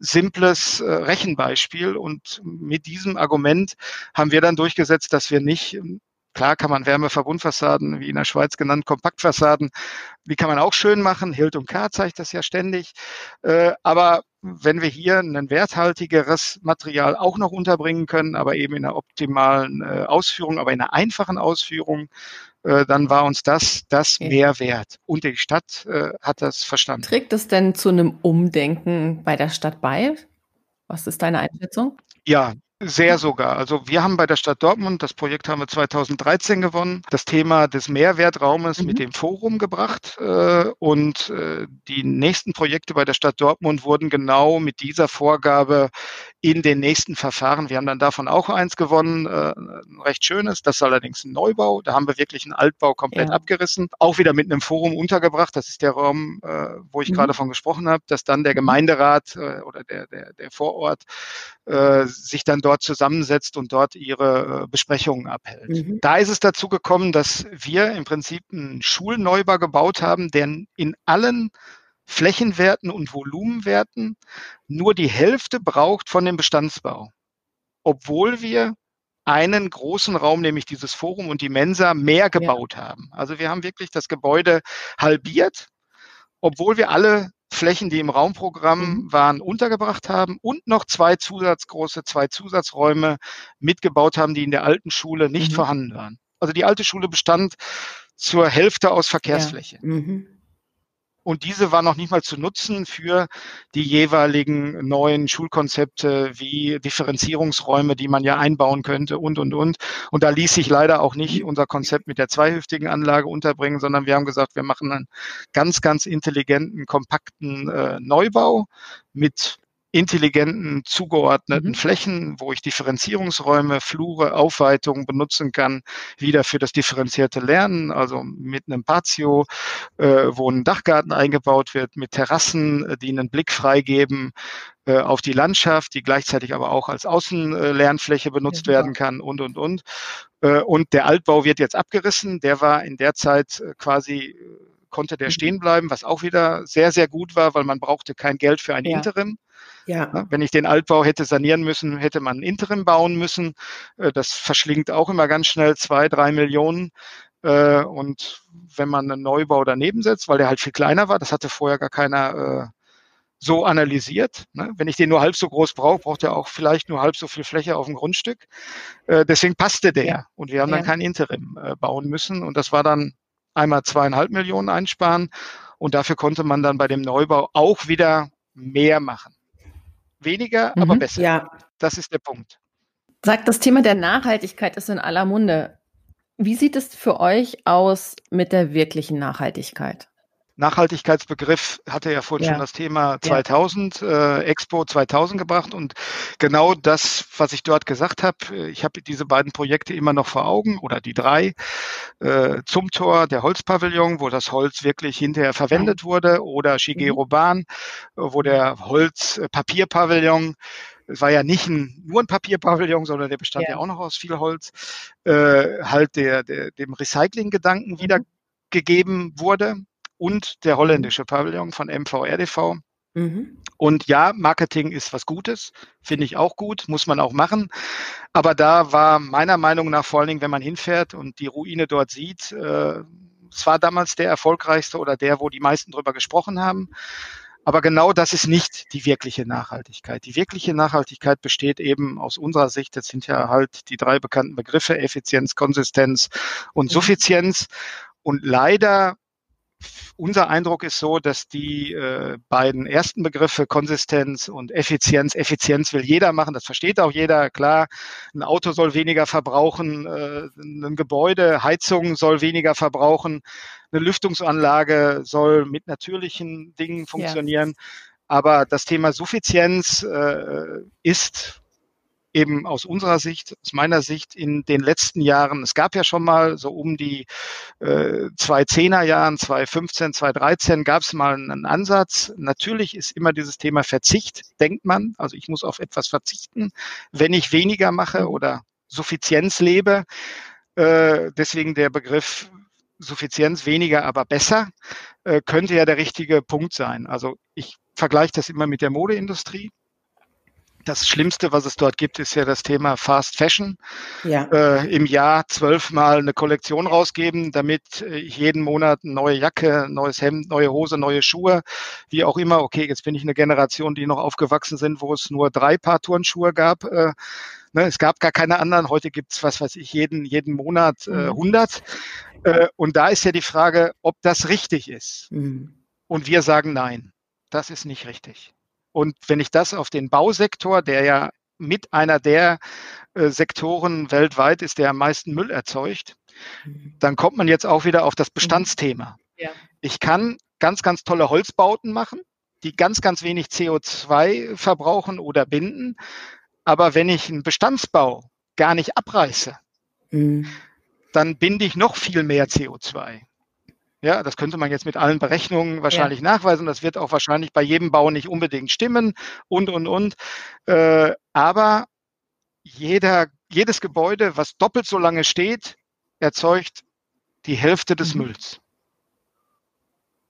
simples äh, Rechenbeispiel. Und mit diesem Argument haben wir dann durchgesetzt, dass wir nicht Klar kann man Wärmeverbundfassaden, wie in der Schweiz genannt, Kompaktfassaden, die kann man auch schön machen. Hild und K zeigt das ja ständig. Äh, aber wenn wir hier ein werthaltigeres Material auch noch unterbringen können, aber eben in einer optimalen äh, Ausführung, aber in einer einfachen Ausführung, äh, dann war uns das das okay. mehr wert. Und die Stadt hat das verstanden. Trägt es denn zu einem Umdenken bei der Stadt bei? Was ist deine Einschätzung? Ja, sehr sogar. Also wir haben bei der Stadt Dortmund, das Projekt haben wir 2013 gewonnen, das Thema des Mehrwertraumes mhm. mit dem Forum gebracht. Äh, und äh, die nächsten Projekte bei der Stadt Dortmund wurden genau mit dieser Vorgabe in den nächsten Verfahren. Wir haben dann davon auch eins gewonnen, äh, ein recht schönes. Das ist allerdings ein Neubau. Da haben wir wirklich einen Altbau komplett ja. abgerissen. Auch wieder mit einem Forum untergebracht. Das ist der Raum, wo ich mhm. gerade von gesprochen habe, dass dann der mhm. Gemeinderat oder der, der, der Vorort sich dann dort zusammensetzt und dort ihre äh, Besprechungen abhält. Mhm. Da ist es dazu gekommen, dass wir im Prinzip einen Schulneubau gebaut haben, der in allen Flächenwerten und Volumenwerten nur die Hälfte braucht von dem Bestandsbau. Obwohl wir einen großen Raum, nämlich dieses Forum und die Mensa, mehr gebaut ja. haben. Also wir haben wirklich das Gebäude halbiert, obwohl wir alle Flächen, die im Raumprogramm mhm. waren, untergebracht haben und noch zwei zusatzgroße, zwei Zusatzräume mitgebaut haben, die in der alten Schule nicht mhm. vorhanden waren. Also die alte Schule bestand zur Hälfte aus Verkehrsfläche. Ja. Mhm und diese war noch nicht mal zu nutzen für die jeweiligen neuen Schulkonzepte wie Differenzierungsräume, die man ja einbauen könnte und, und, und. Und da ließ sich leider auch nicht unser Konzept mit der zweihüftigen Anlage unterbringen, sondern wir haben gesagt, wir machen einen ganz, ganz intelligenten, kompakten äh, Neubau mit intelligenten, zugeordneten mhm. Flächen, wo ich Differenzierungsräume, Flure, Aufweitungen benutzen kann, wieder für das differenzierte Lernen, also mit einem Patio, äh, wo ein Dachgarten eingebaut wird, mit Terrassen, äh, die einen Blick freigeben äh, auf die Landschaft, die gleichzeitig aber auch als Außenlernfläche benutzt ja, werden kann und, und, und. Äh, und der Altbau wird jetzt abgerissen. Der war in der Zeit äh, quasi konnte der mhm. stehen bleiben, was auch wieder sehr, sehr gut war, weil man brauchte kein Geld für ein ja. Interim. Ja. Wenn ich den Altbau hätte sanieren müssen, hätte man ein Interim bauen müssen. Äh, das verschlingt auch immer ganz schnell zwei, drei Millionen. Äh, und wenn man einen Neubau daneben setzt, weil der halt viel kleiner war, das hatte vorher gar keiner äh, so analysiert. Ne? Wenn ich den nur halb so groß brauche, braucht er auch vielleicht nur halb so viel Fläche auf dem Grundstück. Deswegen passte der. Und wir haben dann kein Interim bauen müssen. Und das war dann einmal zweieinhalb Millionen einsparen. Und dafür konnte man dann bei dem Neubau auch wieder mehr machen. Weniger, mhm, aber besser. Ja. Das ist der Punkt. Sagt, das Thema der Nachhaltigkeit ist in aller Munde. Wie sieht es für euch aus mit der wirklichen Nachhaltigkeit? Nachhaltigkeitsbegriff hatte ja vorhin ja. schon das Thema 2000, ja. äh, Expo 2000 gebracht und genau das, was ich dort gesagt habe, äh, ich habe diese beiden Projekte immer noch vor Augen oder die drei äh, zum Tor, der Holzpavillon, wo das Holz wirklich hinterher verwendet wurde oder Shigeru mhm. Bahn, wo der Holz-Papierpavillon es war ja nicht ein, nur ein Papierpavillon, sondern der bestand ja, ja auch noch aus viel Holz, äh, halt der, der, dem Recycling-Gedanken mhm. wiedergegeben wurde und der holländische Pavillon von MVRDV. Mhm. Und ja, Marketing ist was Gutes, finde ich auch gut, muss man auch machen. Aber da war meiner Meinung nach vor allen Dingen, wenn man hinfährt und die Ruine dort sieht, äh, es war damals der erfolgreichste oder der, wo die meisten drüber gesprochen haben. Aber genau das ist nicht die wirkliche Nachhaltigkeit. Die wirkliche Nachhaltigkeit besteht eben aus unserer Sicht, das sind ja halt die drei bekannten Begriffe, Effizienz, Konsistenz und mhm. Suffizienz. Und leider unser Eindruck ist so, dass die äh, beiden ersten Begriffe Konsistenz und Effizienz, Effizienz will jeder machen, das versteht auch jeder, klar, ein Auto soll weniger verbrauchen, äh, ein Gebäude, Heizung soll weniger verbrauchen, eine Lüftungsanlage soll mit natürlichen Dingen funktionieren. Ja. Aber das Thema Suffizienz äh, ist eben aus unserer Sicht, aus meiner Sicht in den letzten Jahren, es gab ja schon mal so um die äh, 2010er Jahren, 2015, 2013 gab es mal einen Ansatz. Natürlich ist immer dieses Thema Verzicht, denkt man. Also ich muss auf etwas verzichten, wenn ich weniger mache oder Suffizienz lebe. Äh, deswegen der Begriff Suffizienz weniger, aber besser, äh, könnte ja der richtige Punkt sein. Also ich vergleiche das immer mit der Modeindustrie. Das Schlimmste, was es dort gibt, ist ja das Thema Fast Fashion. Ja. Äh, Im Jahr zwölfmal eine Kollektion rausgeben, damit ich jeden Monat eine neue Jacke, neues Hemd, neue Hose, neue Schuhe, wie auch immer. Okay, jetzt bin ich eine Generation, die noch aufgewachsen sind, wo es nur drei Paar Turnschuhe gab. Äh, ne, es gab gar keine anderen. Heute gibt es, was weiß ich, jeden, jeden Monat äh, 100. Mhm. Äh, und da ist ja die Frage, ob das richtig ist. Mhm. Und wir sagen nein, das ist nicht richtig. Und wenn ich das auf den Bausektor, der ja mit einer der äh, Sektoren weltweit ist, der am meisten Müll erzeugt, mhm. dann kommt man jetzt auch wieder auf das mhm. Bestandsthema. Ja. Ich kann ganz, ganz tolle Holzbauten machen, die ganz, ganz wenig CO2 verbrauchen oder binden. Aber wenn ich einen Bestandsbau gar nicht abreiße, mhm. dann binde ich noch viel mehr CO2. Ja, das könnte man jetzt mit allen Berechnungen wahrscheinlich ja. nachweisen. Das wird auch wahrscheinlich bei jedem Bau nicht unbedingt stimmen und, und, und. Äh, aber jeder, jedes Gebäude, was doppelt so lange steht, erzeugt die Hälfte des mhm. Mülls,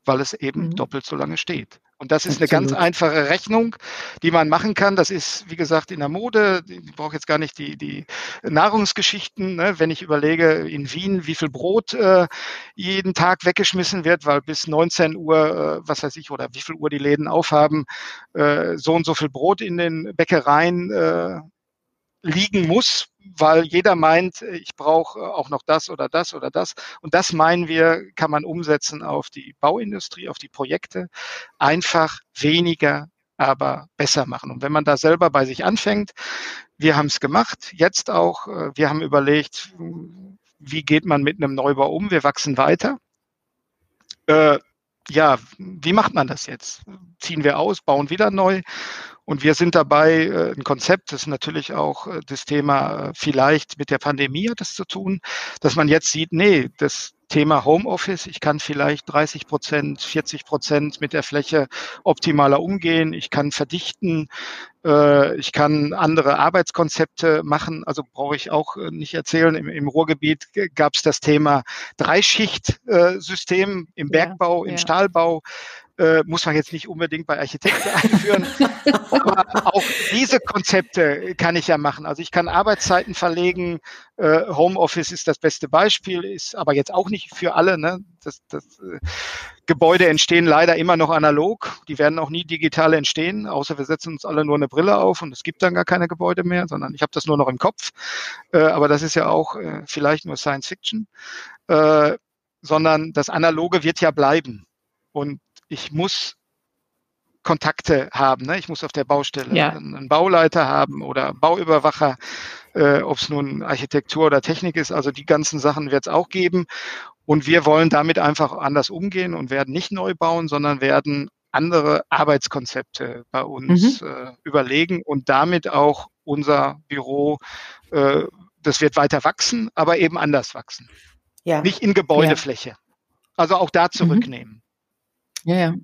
weil es eben mhm. doppelt so lange steht. Und das ist Absolut. eine ganz einfache Rechnung, die man machen kann. Das ist, wie gesagt, in der Mode. Ich brauche jetzt gar nicht die, die Nahrungsgeschichten. Ne? Wenn ich überlege, in Wien, wie viel Brot äh, jeden Tag weggeschmissen wird, weil bis 19 Uhr, äh, was weiß ich, oder wie viel Uhr die Läden aufhaben, äh, so und so viel Brot in den Bäckereien äh, liegen muss, weil jeder meint, ich brauche auch noch das oder das oder das. Und das meinen wir, kann man umsetzen auf die Bauindustrie, auf die Projekte. Einfach weniger, aber besser machen. Und wenn man da selber bei sich anfängt, wir haben es gemacht, jetzt auch, äh, wir haben überlegt, wie geht man mit einem Neubau um? Wir wachsen weiter. Äh, ja, wie macht man das jetzt? Ziehen wir aus, bauen wieder neu und wir sind dabei, äh, ein Konzept, das ist natürlich auch äh, das Thema äh, vielleicht mit der Pandemie hat das zu tun, dass man jetzt sieht, nee, das Thema Homeoffice, ich kann vielleicht 30 Prozent, 40 Prozent mit der Fläche optimaler umgehen, ich kann verdichten, ich kann andere Arbeitskonzepte machen, also brauche ich auch nicht erzählen, im, im Ruhrgebiet gab es das Thema Dreischichtsystem im Bergbau, ja, im ja. Stahlbau, äh, muss man jetzt nicht unbedingt bei Architekten (laughs) einführen. aber auch diese Konzepte kann ich ja machen. Also ich kann Arbeitszeiten verlegen. Äh, Homeoffice ist das beste Beispiel, ist aber jetzt auch nicht für alle. Ne? Das, das, äh, Gebäude entstehen leider immer noch analog. Die werden auch nie digital entstehen, außer wir setzen uns alle nur eine Brille auf und es gibt dann gar keine Gebäude mehr, sondern ich habe das nur noch im Kopf. Äh, aber das ist ja auch äh, vielleicht nur Science Fiction. Äh, sondern das Analoge wird ja bleiben. Und ich muss Kontakte haben. Ne? Ich muss auf der Baustelle ja. einen Bauleiter haben oder Bauüberwacher, äh, ob es nun Architektur oder Technik ist. Also die ganzen Sachen wird es auch geben. Und wir wollen damit einfach anders umgehen und werden nicht neu bauen, sondern werden andere Arbeitskonzepte bei uns mhm. äh, überlegen und damit auch unser Büro, äh, das wird weiter wachsen, aber eben anders wachsen. Ja. Nicht in Gebäudefläche. Ja. Also auch da mhm. zurücknehmen. Mhm. Ja, ja.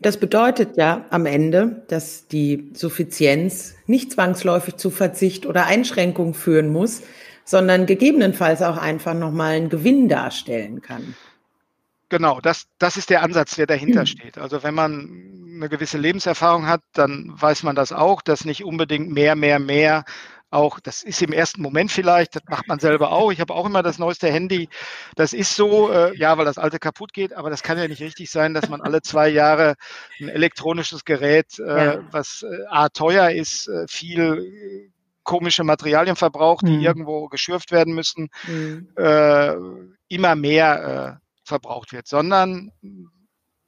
Das bedeutet ja am Ende, dass die Suffizienz nicht zwangsläufig zu Verzicht oder Einschränkung führen muss, sondern gegebenenfalls auch einfach nochmal einen Gewinn darstellen kann. Genau, das, das ist der Ansatz, der dahinter mhm. steht. Also wenn man eine gewisse Lebenserfahrung hat, dann weiß man das auch, dass nicht unbedingt mehr, mehr, mehr auch, das ist im ersten Moment vielleicht, das macht man selber auch. Ich habe auch immer das neueste Handy. Das ist so, äh, ja, weil das alte kaputt geht, aber das kann ja nicht richtig sein, dass man alle zwei Jahre ein elektronisches Gerät, äh, ja. was äh, A teuer ist, äh, viel komische Materialien verbraucht, die mhm. irgendwo geschürft werden müssen, mhm. äh, immer mehr äh, verbraucht wird, sondern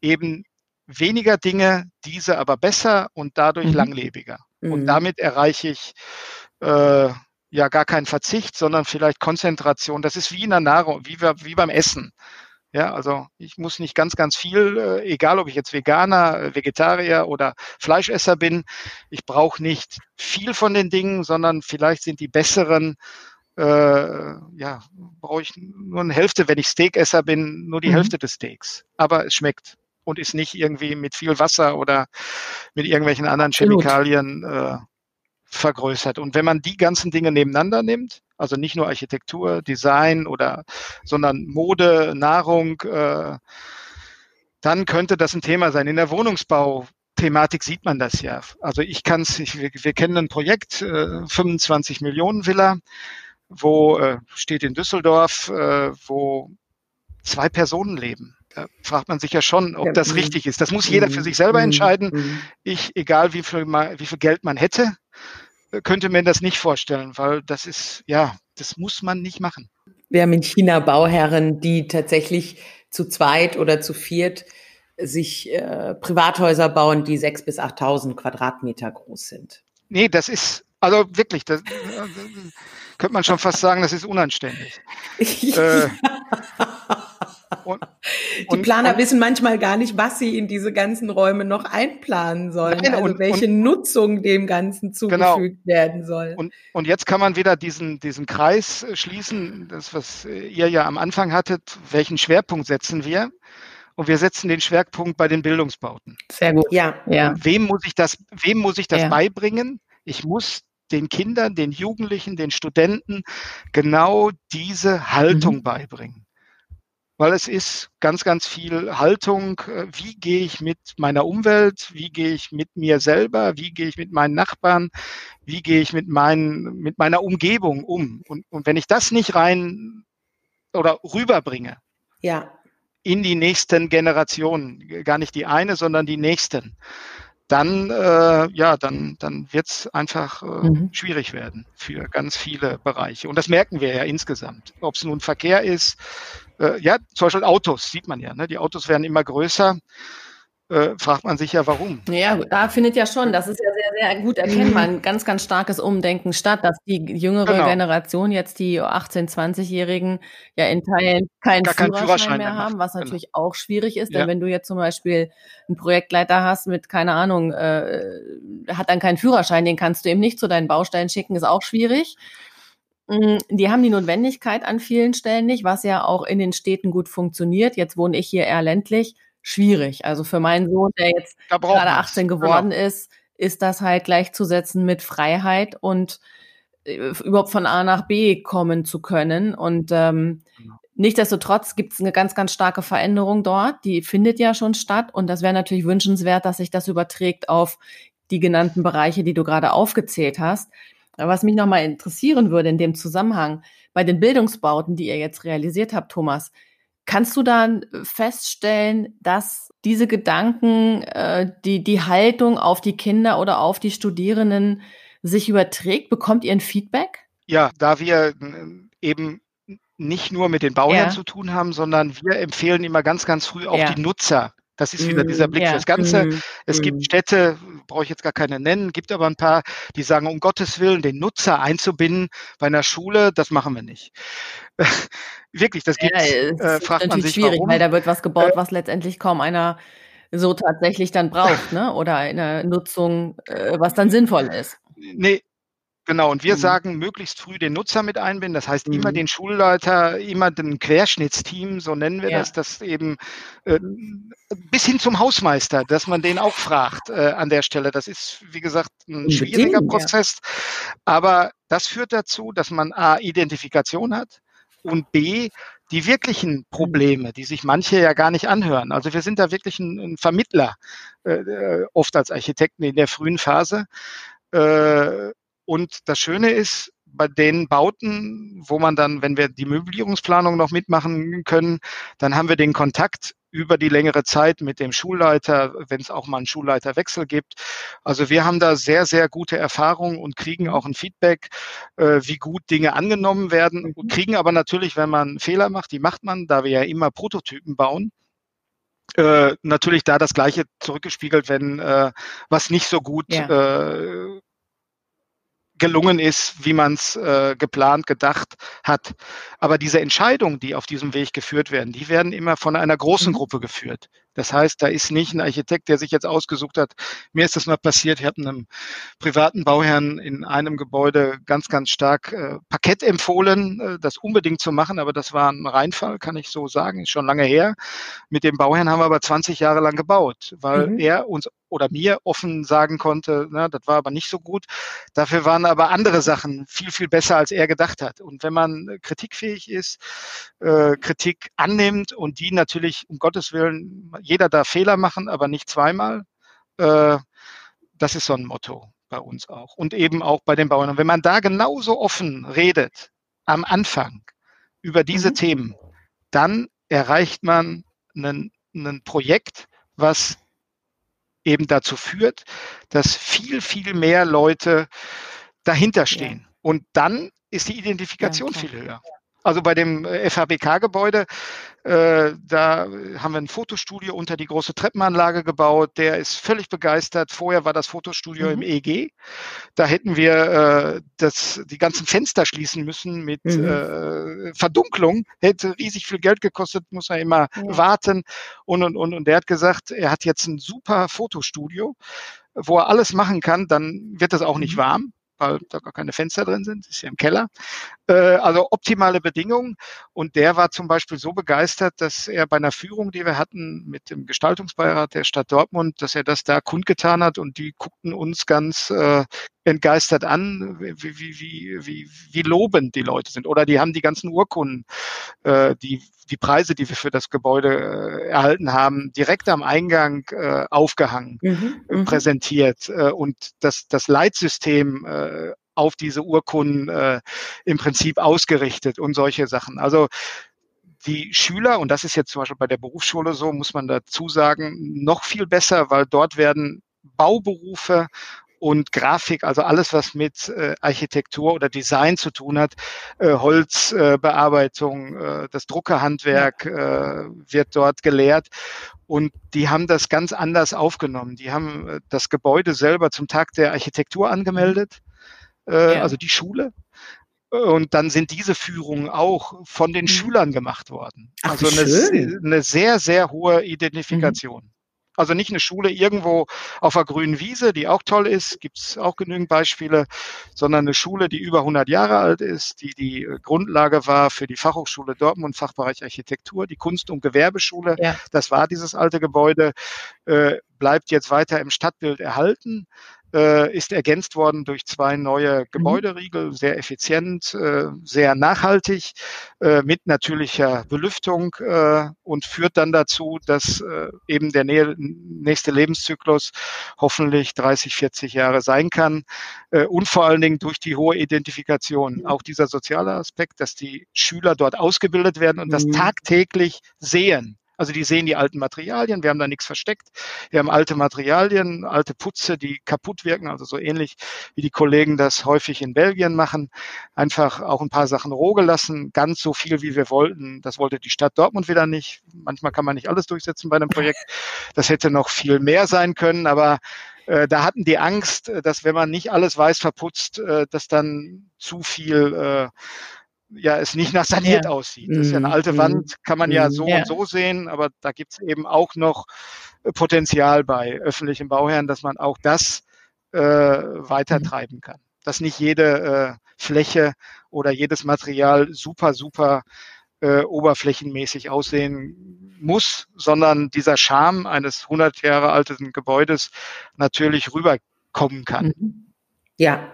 eben weniger Dinge, diese aber besser und dadurch mhm. langlebiger. Und mhm. damit erreiche ich äh, ja gar kein Verzicht, sondern vielleicht Konzentration. Das ist wie in der Nahrung, wie, wie beim Essen. Ja, also ich muss nicht ganz, ganz viel, äh, egal ob ich jetzt Veganer, äh, Vegetarier oder Fleischesser bin, ich brauche nicht viel von den Dingen, sondern vielleicht sind die besseren, äh, ja, brauche ich nur eine Hälfte, wenn ich Steakesser bin, nur die mhm. Hälfte des Steaks. Aber es schmeckt und ist nicht irgendwie mit viel Wasser oder mit irgendwelchen anderen. Chemikalien äh, vergrößert. Und wenn man die ganzen Dinge nebeneinander nimmt, also nicht nur Architektur, Design oder, sondern Mode, Nahrung, äh, dann könnte das ein Thema sein. In der Wohnungsbau Thematik sieht man das ja. Also ich kann es, wir, wir, kennen ein Projekt, äh, 25 Millionen Villa, wo äh, steht in Düsseldorf, äh, wo zwei Personen leben. Da fragt man sich ja schon, ob ja, das mh. richtig ist. Das muss jeder für sich selber entscheiden. Ich, egal wie viel, wie viel Geld man hätte, könnte mir das nicht vorstellen, weil das ist, ja, das muss man nicht machen. Wir haben in China Bauherren, die tatsächlich zu zweit oder zu viert sich äh, Privathäuser bauen, die sechs bis 8.000 Quadratmeter groß sind. Nee, das ist, also wirklich, das, äh, könnte man schon fast sagen, das ist unanständig. (laughs) äh, und, die Planer und, wissen manchmal gar nicht, was sie in diese ganzen Räume noch einplanen sollen, nein, also und, welche Nutzung dem Ganzen genau. zugefügt genau. werden soll. Und, und jetzt kann man wieder diesen, diesen Kreis äh, schließen, das, was ihr ja am Anfang hattet, welchen Schwerpunkt setzen wir? Und wir setzen den Schwerpunkt bei den Bildungsbauten. Sehr gut, ja. ja. wem muss ich das, wem muss ich das ja. beibringen? Ich muss den Kindern, den Jugendlichen, den Studenten genau diese Haltung mhm. beibringen weil es ist ganz, ganz viel Haltung. Äh, wie gehe ich mit meiner Umwelt? Wie gehe ich mit mir selber? Wie gehe ich mit meinen Nachbarn? Wie gehe ich mit, meinen, mit meiner Umgebung um? Und, und wenn ich das nicht rein oder rüberbringe, ja. in die nächsten Generationen, gar nicht die eine, sondern die nächsten, dann, äh, ja, dann, dann wird es einfach äh, mhm. schwierig werden für ganz viele Bereiche. Und das merken wir ja insgesamt. Ob es nun Verkehr ist, äh, ja, zum Beispiel Autos sieht man ja. Ne? Die Autos werden immer größer. Äh, fragt man sich ja, warum. Ja, da findet ja schon, das ist ja sehr, sehr gut erkennbar, ein ganz, ganz starkes Umdenken statt, dass die jüngere genau. Generation, jetzt die 18-, 20-Jährigen, ja in Teilen keinen Führerschein, Führerschein, mehr haben, was genau. natürlich genau. auch schwierig ist, denn ja. wenn du jetzt zum Beispiel einen Projektleiter hast mit, keine Ahnung, äh, hat dann keinen Führerschein, den kannst du eben nicht zu deinen Baustellen schicken, ist auch schwierig. Mm, die haben die Notwendigkeit an vielen Stellen nicht, was ja auch in den Städten gut funktioniert. Jetzt wohne ich hier eher ländlich. Schwierig. Also für meinen Sohn, der jetzt gerade 18 geworden genau. ist, ist das halt gleichzusetzen mit Freiheit und äh, überhaupt von A nach B kommen zu können. Und ähm, genau. nichtsdestotrotz gibt es eine ganz, ganz starke Veränderung dort. Die findet ja schon statt. Und das wäre natürlich wünschenswert, dass sich das überträgt auf die genannten Bereiche, die du gerade aufgezählt hast. Was mich nochmal interessieren würde in dem Zusammenhang, bei den Bildungsbauten, die ihr jetzt realisiert habt, Thomas, kannst du dann feststellen, dass diese Gedanken, äh, die, die Haltung auf die Kinder oder auf die Studierenden sich überträgt? Bekommt ihr ein Feedback? Ja, da wir äh, eben nicht nur mit den Bauherren ja. zu tun haben, sondern wir empfehlen immer ganz, ganz früh auch ja. die Nutzer das ist wieder dieser Blick ja. fürs Ganze. Mhm. Es gibt mhm. Städte, brauche ich jetzt gar keine nennen, gibt aber ein paar, die sagen, um Gottes Willen, den Nutzer einzubinden bei einer Schule, das machen wir nicht. (laughs) Wirklich, das gibt ja, äh, fragt man sich schwierig, warum. weil da wird was gebaut, äh, was letztendlich kaum einer so tatsächlich dann braucht, (laughs) ne? Oder eine Nutzung, äh, was dann sinnvoll ist. Nee, Genau, und wir mhm. sagen, möglichst früh den Nutzer mit einbinden. Das heißt, mhm. immer den Schulleiter, immer den Querschnittsteam, so nennen wir ja. das, das eben äh, bis hin zum Hausmeister, dass man den auch fragt äh, an der Stelle. Das ist, wie gesagt, ein schwieriger Prozess. Ja. Aber das führt dazu, dass man A, Identifikation hat und B, die wirklichen Probleme, die sich manche ja gar nicht anhören. Also wir sind da wirklich ein, ein Vermittler, äh, äh oft als Architekten in der frühen Phase. Äh, und das Schöne ist, bei den Bauten, wo man dann, wenn wir die Möblierungsplanung noch mitmachen können, dann haben wir den Kontakt über die längere Zeit mit dem Schulleiter, wenn es auch mal einen Schulleiterwechsel gibt. Also wir haben da sehr, sehr gute Erfahrungen und kriegen auch ein Feedback, äh, wie gut Dinge angenommen werden. Mhm. kriegen aber natürlich, wenn man Fehler macht, die macht man, da wir ja immer Prototypen bauen, äh, natürlich da das Gleiche zurückgespiegelt, wenn äh, was nicht so gut ja. Gelungen ist, wie man es äh, geplant, gedacht hat. Aber diese Entscheidungen, die auf diesem Weg geführt werden, die werden immer von einer großen mhm. Gruppe geführt. Das heißt, da ist nicht ein Architekt, der sich jetzt ausgesucht hat. Mir ist das mal passiert. Ich habe einem privaten Bauherrn in einem Gebäude ganz, ganz stark äh, Parkett empfohlen, äh, das unbedingt zu machen. Aber das war ein Reinfall, kann ich so sagen. Ist schon lange her. Mit dem Bauherrn haben wir aber 20 Jahre lang gebaut, weil mhm. er uns oder mir offen sagen konnte, na, das war aber nicht so gut. Dafür waren aber andere Sachen viel, viel besser, als er gedacht hat. Und wenn man kritikfähig ist, äh, Kritik annimmt und die natürlich, um Gottes Willen, jeder darf Fehler machen, aber nicht zweimal, äh, das ist so ein Motto bei uns auch. Und eben auch bei den Bauern. Und wenn man da genauso offen redet am Anfang über diese mhm. Themen, dann erreicht man ein Projekt, was eben dazu führt, dass viel, viel mehr Leute dahinter stehen. Ja. Und dann ist die Identifikation ja, viel höher. Also bei dem äh, FHBK-Gebäude, äh, da haben wir ein Fotostudio unter die große Treppenanlage gebaut. Der ist völlig begeistert. Vorher war das Fotostudio mhm. im EG. Da hätten wir äh, das, die ganzen Fenster schließen müssen mit mhm. äh, Verdunklung. Hätte riesig viel Geld gekostet, muss er immer ja. warten. Und, und, und, und der hat gesagt, er hat jetzt ein super Fotostudio, wo er alles machen kann. Dann wird das auch nicht mhm. warm weil da gar keine Fenster drin sind, ist ja im Keller. Äh, also optimale Bedingungen. Und der war zum Beispiel so begeistert, dass er bei einer Führung, die wir hatten mit dem Gestaltungsbeirat der Stadt Dortmund, dass er das da kundgetan hat und die guckten uns ganz äh, entgeistert an, wie, wie, wie, wie, wie lobend die Leute sind. Oder die haben die ganzen Urkunden, äh, die, die Preise, die wir für das Gebäude äh, erhalten haben, direkt am Eingang äh, aufgehangen, mhm, äh, präsentiert äh, und das, das Leitsystem äh, auf diese Urkunden äh, im Prinzip ausgerichtet und solche Sachen. Also die Schüler, und das ist jetzt zum Beispiel bei der Berufsschule so, muss man dazu sagen, noch viel besser, weil dort werden Bauberufe und Grafik, also alles, was mit äh, Architektur oder Design zu tun hat, äh, Holzbearbeitung, äh, das Druckerhandwerk äh, wird dort gelehrt. Und die haben das ganz anders aufgenommen. Die haben äh, das Gebäude selber zum Tag der Architektur angemeldet, äh, ja. also die Schule. Und dann sind diese Führungen auch von den mhm. Schülern gemacht worden. Ach, also eine, eine, sehr, sehr hohe Identifikation. Mhm. Also nicht eine Schule irgendwo auf einer grünen Wiese, die auch toll ist, gibt es auch genügend Beispiele, sondern eine Schule, die über 100 Jahre alt ist, die die äh, Grundlage war für die Fachhochschule Dortmund, Fachbereich Architektur, die Kunst- und Gewerbeschule. Ja. Das war dieses alte Gebäude, äh, bleibt jetzt weiter im Stadtbild erhalten äh, ist ergänzt worden durch zwei neue mhm. Gebäuderiegel, sehr effizient, äh, sehr nachhaltig, äh, mit natürlicher Belüftung äh, und führt dann dazu, dass äh, eben der nächste Lebenszyklus hoffentlich 30, 40 Jahre sein kann äh, und vor allen Dingen durch die hohe Identifikation. Mhm. Auch dieser soziale Aspekt, dass die Schüler dort ausgebildet werden und das mhm. tagtäglich sehen. Also die sehen die alten Materialien, wir haben da nichts versteckt. Wir haben alte Materialien, alte Putze, die kaputt wirken, also so ähnlich wie die Kollegen das häufig in Belgien machen. Einfach auch ein paar Sachen roh gelassen, ganz so viel wie wir wollten. Das wollte die Stadt Dortmund wieder nicht. Manchmal kann man nicht alles durchsetzen bei einem Projekt. Das hätte noch viel mehr sein können, aber äh, da hatten die Angst, dass wenn man nicht alles weiß verputzt, äh, dass dann zu viel äh, ja es nicht nach saniert ja. aussieht. Das ist ja eine mhm. alte Wand, kann man ja mhm. so ja. und so sehen, aber da gibt es eben auch noch äh, Potenzial bei öffentlichen Bauherren, dass man auch das äh, mhm. treiben kann. Dass nicht jede äh, Fläche oder jedes Material super, super äh, oberflächenmäßig aussehen muss, sondern dieser Charme eines 100 Jahre alten Gebäudes natürlich rüberkommen kann. Ja.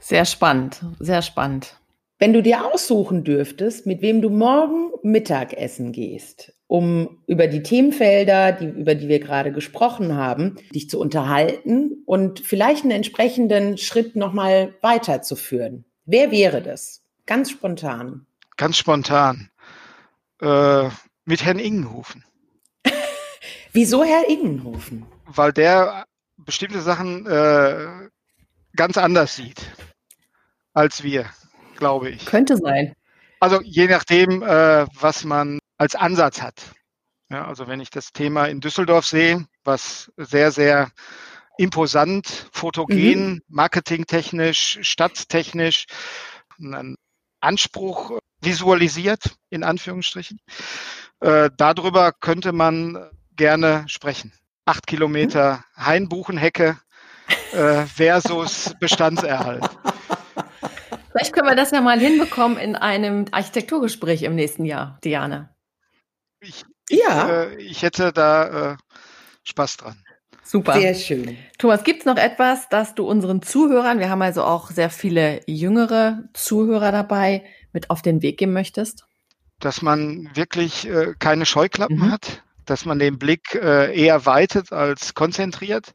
Sehr spannend, sehr spannend. Wenn du dir aussuchen dürftest, mit wem du morgen Mittagessen gehst, um über die Themenfelder, die, über die wir gerade gesprochen haben, dich zu unterhalten und vielleicht einen entsprechenden Schritt nochmal weiterzuführen. Wer wäre das? Ganz spontan. Ganz spontan. Äh, mit Herrn Ingenhofen. (laughs) Wieso Herr Ingenhofen? Weil der bestimmte Sachen äh, ganz anders sieht als wir glaube ich. Könnte sein. Also je nachdem, äh, was man als Ansatz hat. Ja, also wenn ich das Thema in Düsseldorf sehe, was sehr, sehr imposant, fotogen, mhm. marketingtechnisch, stadttechnisch einen Anspruch visualisiert, in Anführungsstrichen. Äh, darüber könnte man gerne sprechen. Acht Kilometer Hainbuchenhecke äh, versus (laughs) Bestandserhalt. Vielleicht können wir das ja mal hinbekommen in einem Architekturgespräch im nächsten Jahr, Diane. Ich, ja. Äh, ich hätte da äh, Spaß dran. Super. Sehr schön. Thomas, gibt es noch etwas, das du unseren Zuhörern, wir haben also auch sehr viele jüngere Zuhörer dabei, mit auf den Weg geben möchtest? Dass man wirklich äh, keine Scheuklappen mhm. hat, dass man den Blick äh, eher weitet als konzentriert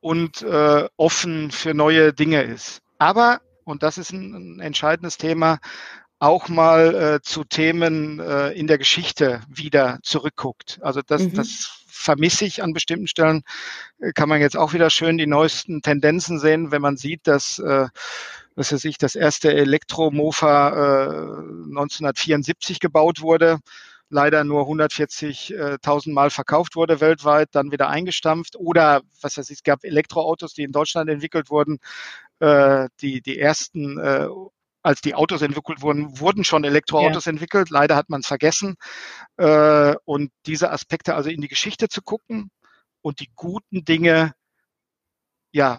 und äh, offen für neue Dinge ist. Aber und das ist ein, ein entscheidendes Thema, auch mal äh, zu Themen äh, in der Geschichte wieder zurückguckt. Also das, mhm. das vermisse ich an bestimmten Stellen. Äh, kann man jetzt auch wieder schön die neuesten Tendenzen sehen, wenn man sieht, dass äh, was weiß ich, das erste Elektromofa äh, 1974 gebaut wurde leider nur 140.000 Mal verkauft wurde weltweit, dann wieder eingestampft. Oder was weiß ich, es gab Elektroautos, die in Deutschland entwickelt wurden, äh, die, die ersten, äh, als die Autos entwickelt wurden, wurden schon Elektroautos ja. entwickelt. Leider hat man es vergessen. Äh, und diese Aspekte also in die Geschichte zu gucken und die guten Dinge ja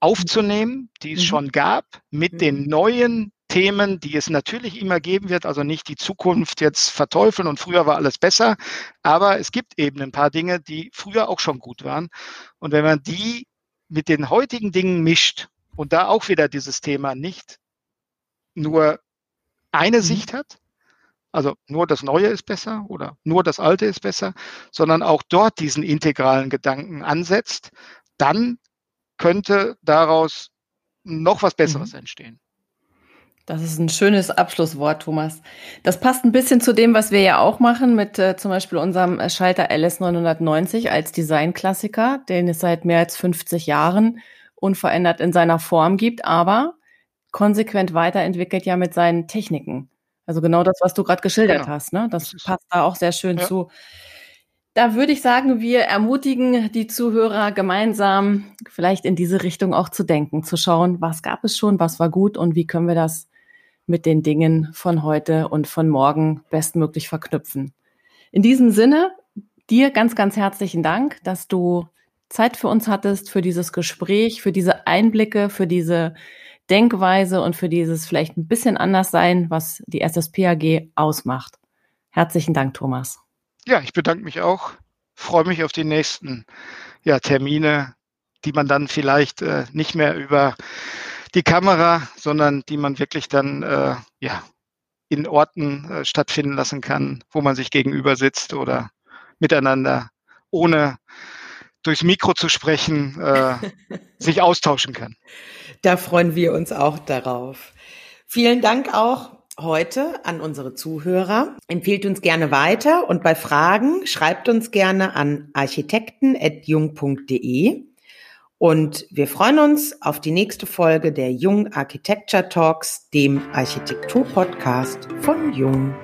aufzunehmen, die es mhm. schon gab, mit mhm. den neuen Themen, die es natürlich immer geben wird, also nicht die Zukunft jetzt verteufeln und früher war alles besser, aber es gibt eben ein paar Dinge, die früher auch schon gut waren. Und wenn man die mit den heutigen Dingen mischt, und da auch wieder dieses Thema nicht nur eine mhm. Sicht hat, also nur das Neue ist besser oder nur das Alte ist besser, sondern auch dort diesen integralen Gedanken ansetzt, dann könnte daraus noch was Besseres mhm. entstehen. Das ist ein schönes Abschlusswort, Thomas. Das passt ein bisschen zu dem, was wir ja auch machen mit äh, zum Beispiel unserem Schalter LS990 als Designklassiker, den es seit mehr als 50 Jahren unverändert in seiner Form gibt, aber konsequent weiterentwickelt ja mit seinen Techniken. Also genau das, was du gerade geschildert genau. hast, ne? Das, passt da auch sehr schön ja. zu. Da würde ich sagen, wir ermutigen die Zuhörer gemeinsam vielleicht in diese Richtung auch zu denken, zu schauen, was gab es schon, was war gut und wie können wir das mit den Dingen von heute und von morgen bestmöglich verknüpfen. In diesem Sinne, dir ganz, ganz herzlichen Dank, dass du Zeit für uns hattest, für dieses Gespräch, für diese Einblicke, für diese Denkweise und für dieses vielleicht ein bisschen anders sein, was die SSPAG ausmacht. Herzlichen Dank, Thomas. Ja, ich bedanke mich auch. Freue mich auf die nächsten ja, Termine, die man dann vielleicht äh, nicht mehr über die Kamera, sondern die man wirklich dann äh, ja, in Orten äh, stattfinden lassen kann, wo man sich gegenüber sitzt oder miteinander ohne durchs Mikro zu sprechen, äh, sich austauschen kann. (laughs) Da freuen wir uns auch darauf. Vielen Dank auch heute an unsere Zuhörer. Empfehlt uns gerne weiter und bei Fragen schreibt uns gerne an architekten.jung.de. Und wir freuen uns auf die nächste Folge der Jung Architecture Talks, dem Architektur-Podcast von Jung.